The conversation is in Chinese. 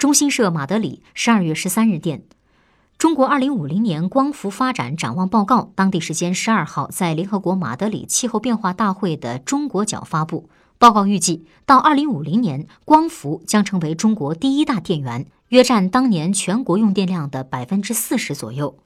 中新社马德里十二月十三日电。中国二零五零年光伏发展展望报告当地时间十二号在联合国马德里气候变化大会的中国角发布。报告预计到二零五零年光伏将成为中国第一大电源约占当年全国用电量的百分之四十左右。